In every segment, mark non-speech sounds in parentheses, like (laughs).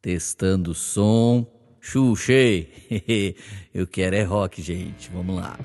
Testando o som. Xuxei. (laughs) Eu quero é rock, gente. Vamos lá.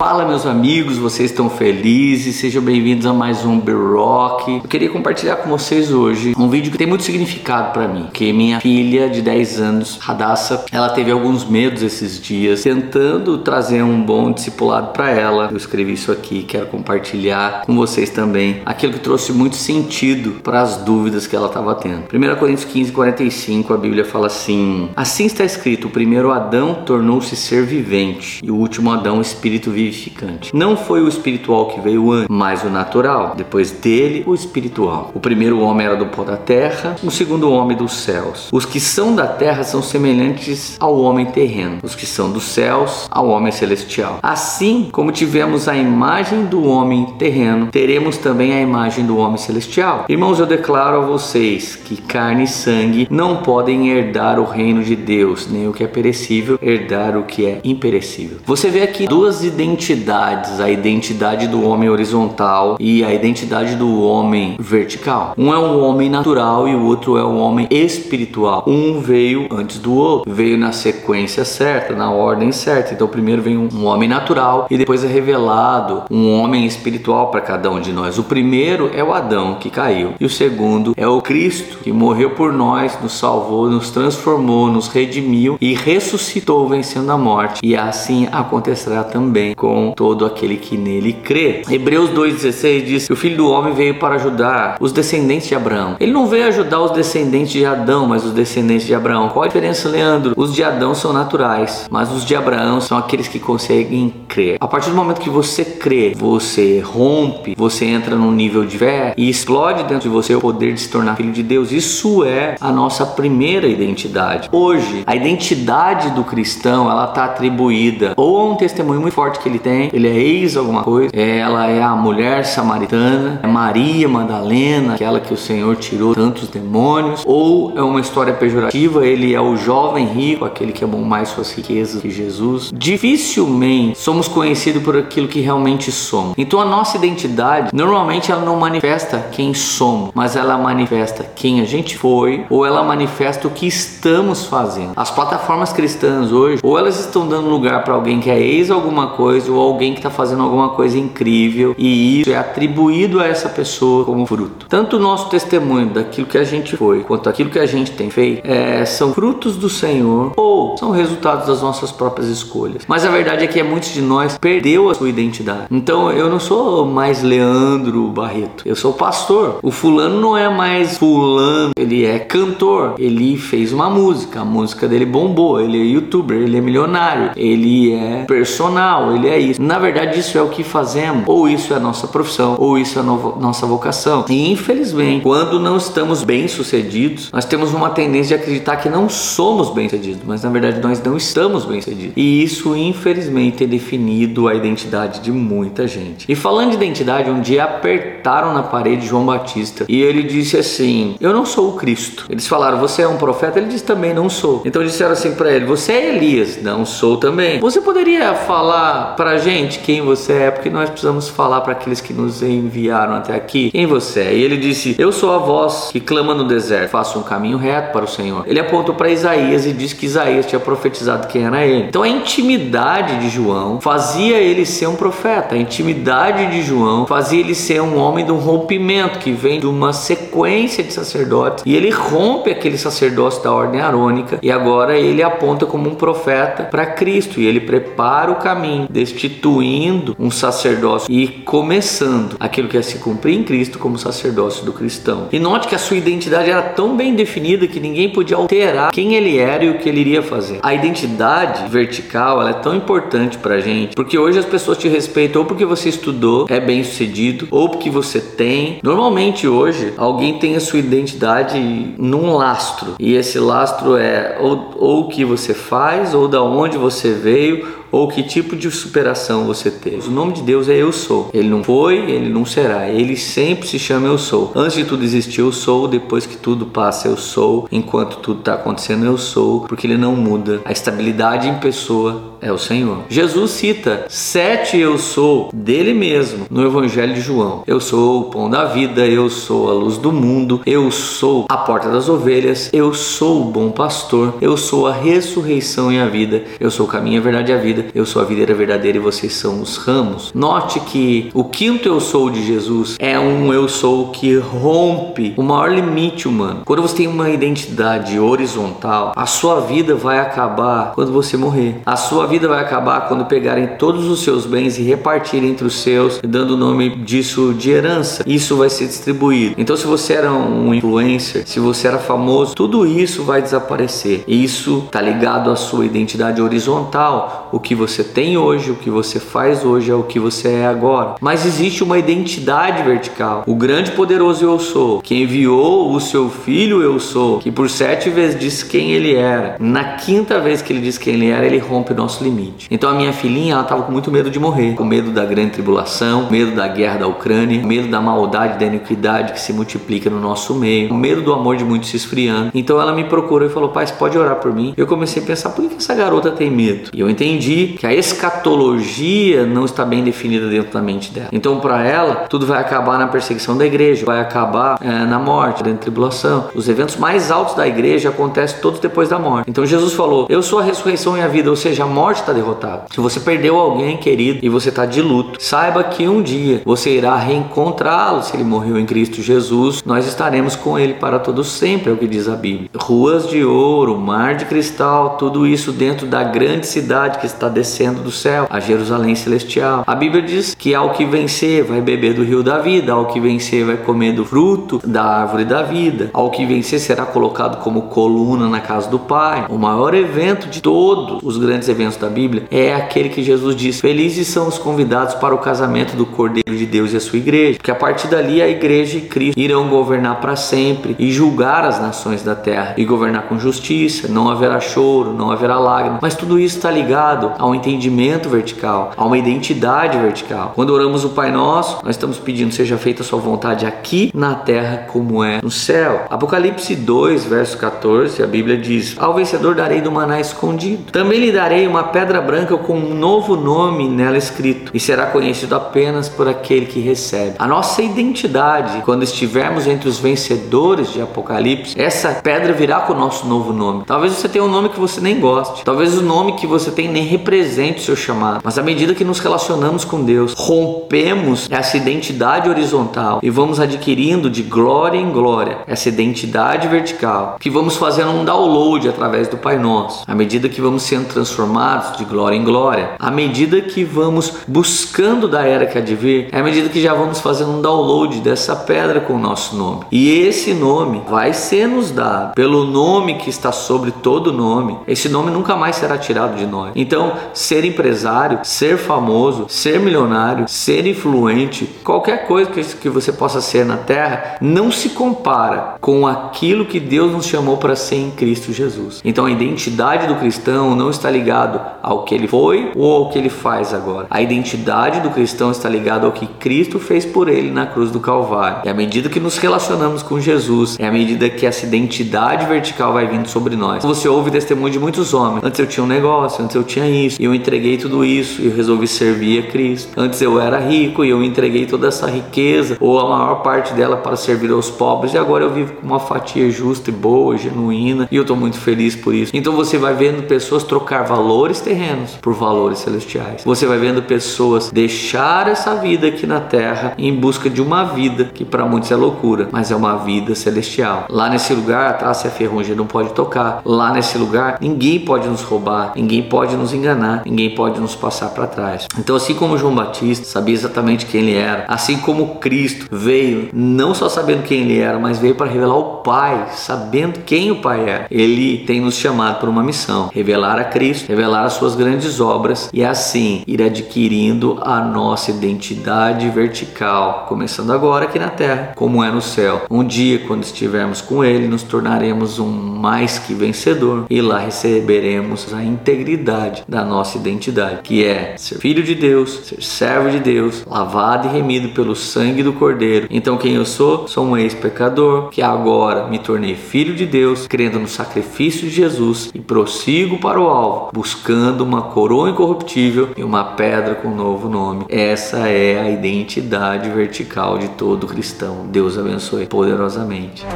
Fala meus amigos, vocês estão felizes? Sejam bem-vindos a mais um The Rock. Eu queria compartilhar com vocês hoje um vídeo que tem muito significado para mim, que minha filha de 10 anos, Radassa, ela teve alguns medos esses dias, tentando trazer um bom discipulado para ela. Eu escrevi isso aqui, quero compartilhar com vocês também aquilo que trouxe muito sentido para as dúvidas que ela estava tendo. 1 Coríntios 15, 45, a Bíblia fala assim: Assim está escrito, o primeiro Adão tornou-se ser vivente e o último Adão espírito vivo vivificante. Não foi o espiritual que veio antes, mas o natural. Depois dele, o espiritual. O primeiro homem era do pó da terra, o segundo homem dos céus. Os que são da terra são semelhantes ao homem terreno, os que são dos céus ao homem celestial. Assim como tivemos a imagem do homem terreno, teremos também a imagem do homem celestial. Irmãos, eu declaro a vocês que carne e sangue não podem herdar o reino de Deus, nem o que é perecível herdar o que é imperecível. Você vê aqui duas identidades identidades, a identidade do homem horizontal e a identidade do homem vertical. Um é um homem natural e o outro é um homem espiritual. Um veio antes do outro, veio na sequência certa, na ordem certa. Então primeiro vem um homem natural e depois é revelado um homem espiritual para cada um de nós. O primeiro é o Adão que caiu e o segundo é o Cristo que morreu por nós, nos salvou, nos transformou, nos redimiu e ressuscitou vencendo a morte. E assim acontecerá também com com todo aquele que nele crê. Hebreus 2,16 diz que o Filho do Homem veio para ajudar os descendentes de Abraão. Ele não veio ajudar os descendentes de Adão, mas os descendentes de Abraão. Qual a diferença, Leandro? Os de Adão são naturais, mas os de Abraão são aqueles que conseguem crer. A partir do momento que você crê, você rompe, você entra num nível de fé e explode dentro de você o poder de se tornar filho de Deus. Isso é a nossa primeira identidade. Hoje, a identidade do cristão ela está atribuída ou a um testemunho muito forte que ele tem, ele é ex alguma coisa, ela é a mulher samaritana, é Maria Madalena, aquela que o Senhor tirou tantos demônios, ou é uma história pejorativa, ele é o jovem rico, aquele que amou mais suas riquezas que Jesus. Dificilmente somos conhecidos por aquilo que realmente somos. Então a nossa identidade, normalmente ela não manifesta quem somos, mas ela manifesta quem a gente foi, ou ela manifesta o que estamos fazendo. As plataformas cristãs hoje, ou elas estão dando lugar para alguém que é ex alguma coisa, ou alguém que está fazendo alguma coisa incrível e isso é atribuído a essa pessoa como fruto. Tanto o nosso testemunho daquilo que a gente foi, quanto aquilo que a gente tem feito, é, são frutos do Senhor ou são resultados das nossas próprias escolhas. Mas a verdade é que muitos de nós perdeu a sua identidade. Então eu não sou mais Leandro Barreto, eu sou pastor. O fulano não é mais fulano, ele é cantor, ele fez uma música, a música dele bombou, ele é youtuber, ele é milionário, ele é personal, ele é isso. Na verdade, isso é o que fazemos, ou isso é a nossa profissão, ou isso é a nossa vocação. E infelizmente, quando não estamos bem-sucedidos, nós temos uma tendência de acreditar que não somos bem-sucedidos, mas na verdade nós não estamos bem-sucedidos. E isso, infelizmente, é definido a identidade de muita gente. E falando de identidade, um dia apertaram na parede João Batista e ele disse assim: Eu não sou o Cristo. Eles falaram: Você é um profeta? Ele disse também: Não sou. Então disseram assim para ele: Você é Elias? Não sou também. Você poderia falar para a gente quem você é, porque nós precisamos falar para aqueles que nos enviaram até aqui quem você é. E ele disse: Eu sou a voz que clama no deserto, faça um caminho reto para o Senhor. Ele apontou para Isaías e disse que Isaías tinha profetizado quem era ele. Então a intimidade de João fazia ele ser um profeta, a intimidade de João fazia ele ser um homem de um rompimento que vem de uma sequência de sacerdotes e ele rompe aquele sacerdócio da ordem arônica e agora ele aponta como um profeta para Cristo e ele prepara o caminho destituindo um sacerdócio e começando aquilo que é se cumprir em Cristo como sacerdócio do cristão. E note que a sua identidade era tão bem definida que ninguém podia alterar quem ele era e o que ele iria fazer. A identidade vertical é tão importante pra gente porque hoje as pessoas te respeitam ou porque você estudou, é bem sucedido, ou porque você tem. Normalmente hoje alguém tem a sua identidade num lastro e esse lastro é ou, ou o que você faz, ou da onde você veio, ou que tipo de superação você teve. O nome de Deus é Eu Sou. Ele não foi, ele não será. Ele sempre se chama Eu Sou. Antes de tudo existir, Eu Sou. Depois que tudo passa, Eu Sou. Enquanto tudo está acontecendo, Eu Sou. Porque ele não muda. A estabilidade em pessoa é o Senhor. Jesus cita sete eu sou dele mesmo no Evangelho de João. Eu sou o pão da vida, eu sou a luz do mundo, eu sou a porta das ovelhas, eu sou o bom pastor, eu sou a ressurreição e a vida, eu sou o caminho, a verdade e a vida, eu sou a videira verdadeira e vocês são os ramos. Note que o quinto eu sou de Jesus é um eu sou que rompe o maior limite humano. Quando você tem uma identidade horizontal, a sua vida vai acabar quando você morrer. A sua vida vai acabar quando pegarem todos os seus bens e repartirem entre os seus, dando o nome disso de herança. Isso vai ser distribuído. Então, se você era um influencer, se você era famoso, tudo isso vai desaparecer. Isso está ligado à sua identidade horizontal. O que você tem hoje, o que você faz hoje é o que você é agora. Mas existe uma identidade vertical. O grande poderoso eu sou, que enviou o seu filho eu sou, que por sete vezes disse quem ele era. Na quinta vez que ele disse quem ele era, ele rompe o nosso limite. Então a minha filhinha, ela estava com muito medo de morrer, com medo da grande tribulação, medo da guerra da Ucrânia, medo da maldade, da iniquidade que se multiplica no nosso meio, medo do amor de muitos se esfriando. Então ela me procurou e falou: Pai, pode orar por mim? Eu comecei a pensar: por que essa garota tem medo? E eu entendi que a escatologia não está bem definida dentro da mente dela. Então, para ela, tudo vai acabar na perseguição da igreja, vai acabar é, na morte, na tribulação. Os eventos mais altos da igreja acontecem todos depois da morte. Então, Jesus falou: Eu sou a ressurreição e a vida, ou seja, a morte está derrotada. Se você perdeu alguém querido e você está de luto, saiba que um dia você irá reencontrá-lo. Se ele morreu em Cristo Jesus, nós estaremos com ele para todo sempre, é o que diz a Bíblia. Ruas de ouro, mar de cristal, tudo isso dentro da grande cidade que está descendo do céu, a Jerusalém celestial. A Bíblia diz que ao que vencer vai beber do rio da vida, ao que vencer vai comer do fruto da árvore da vida, ao que vencer será colocado como coluna na casa do Pai. O maior evento de todos os grandes eventos da Bíblia é aquele que Jesus diz: Felizes são os convidados para o casamento do Cordeiro de Deus e a sua igreja. Porque a partir dali a igreja e Cristo irão governar para sempre e julgar as nações da terra e governar com justiça. Não haverá choro, não haverá lágrima. Mas tudo isso está ligado a um entendimento vertical, a uma identidade vertical. Quando oramos o Pai Nosso, nós estamos pedindo: seja feita a sua vontade aqui na terra como é no céu. Apocalipse 2, verso 14, a Bíblia diz: Ao vencedor darei do maná escondido. Também lhe darei uma pedra branca com um novo nome nela escrito e será conhecido apenas por aquele que recebe. A nossa identidade, quando estivermos entre os vencedores de Apocalipse, essa pedra virá com o nosso novo nome. Talvez você tenha um nome que você nem goste, talvez o nome que você tem nem represente o seu chamado, mas à medida que nos relacionamos com Deus, rompemos essa identidade horizontal e vamos adquirindo de glória em glória essa identidade vertical, que vamos fazendo um download através do Pai Nosso, à medida que vamos sendo transformados de glória em glória. À medida que vamos buscando da era que há de vir, é à medida que já vamos fazendo um download dessa pedra com o nosso nome. E esse nome vai ser nos dado pelo nome que está sobre todo nome. Esse nome nunca mais será tirado de nós. Então, ser empresário, ser famoso, ser milionário, ser influente, qualquer coisa que você possa ser na terra, não se compara com aquilo que Deus nos chamou para ser em Cristo Jesus. Então, a identidade do cristão não está ligado ao que ele foi ou ao que ele faz agora. A identidade do cristão está ligada ao que Cristo fez por ele na cruz do Calvário. E à medida que nos relacionamos com Jesus, é à medida que essa identidade vertical vai vindo sobre nós. Você ouve testemunho de muitos homens. Antes eu tinha um negócio, antes eu tinha isso, e eu entreguei tudo isso e resolvi servir a Cristo. Antes eu era rico e eu entreguei toda essa riqueza ou a maior parte dela para servir aos pobres e agora eu vivo com uma fatia justa e boa, genuína, e eu estou muito feliz por isso. Então você vai vendo pessoas trocar valores terrenos por valores celestiais. Você vai vendo pessoas deixar essa vida aqui na terra em busca de uma vida que para muitos é loucura, mas é uma vida celestial. Lá nesse lugar, a traça e a ferrugem não pode tocar. Lá nesse lugar, ninguém pode nos roubar, ninguém pode nos enganar, ninguém pode nos passar para trás. Então, assim como João Batista sabia exatamente quem ele era, assim como Cristo veio não só sabendo quem ele era, mas veio para revelar o Pai, sabendo quem o Pai é. Ele tem nos chamado para uma missão: revelar a Cristo, revelar as suas grandes obras e assim ir adquirindo a nossa identidade vertical, começando agora aqui na terra, como é no céu. Um dia, quando estivermos com Ele, nos tornaremos um mais que vencedor e lá receberemos a integridade da da nossa identidade, que é ser filho de Deus, ser servo de Deus, lavado e remido pelo sangue do Cordeiro. Então, quem eu sou? Sou um ex-pecador que agora me tornei filho de Deus, crendo no sacrifício de Jesus e prossigo para o alvo, buscando uma coroa incorruptível e uma pedra com um novo nome. Essa é a identidade vertical de todo cristão. Deus abençoe poderosamente.